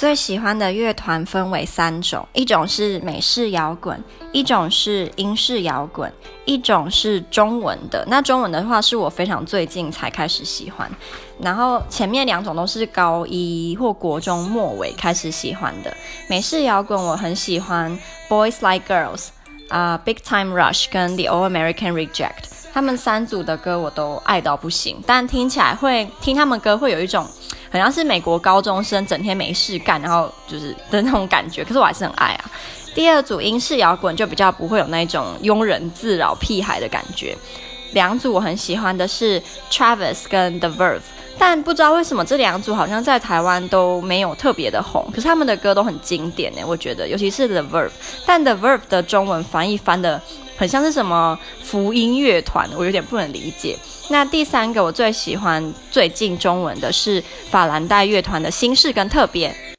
最喜欢的乐团分为三种，一种是美式摇滚，一种是英式摇滚，一种是中文的。那中文的话是我非常最近才开始喜欢，然后前面两种都是高一或国中末尾开始喜欢的。美式摇滚我很喜欢，Boys Like Girls，啊、，Big Time Rush 跟 The All American Reject，他们三组的歌我都爱到不行，但听起来会听他们歌会有一种。好像是美国高中生整天没事干，然后就是的那种感觉，可是我还是很爱啊。第二组英式摇滚就比较不会有那种庸人自扰屁孩的感觉。两组我很喜欢的是 Travis 跟 The Verve，但不知道为什么这两组好像在台湾都没有特别的红，可是他们的歌都很经典呢，我觉得，尤其是 The Verve，但 The Verve 的中文翻译翻的很像是什么福音乐团，我有点不能理解。那第三个我最喜欢最近中文的是法兰黛乐团的心事跟特别。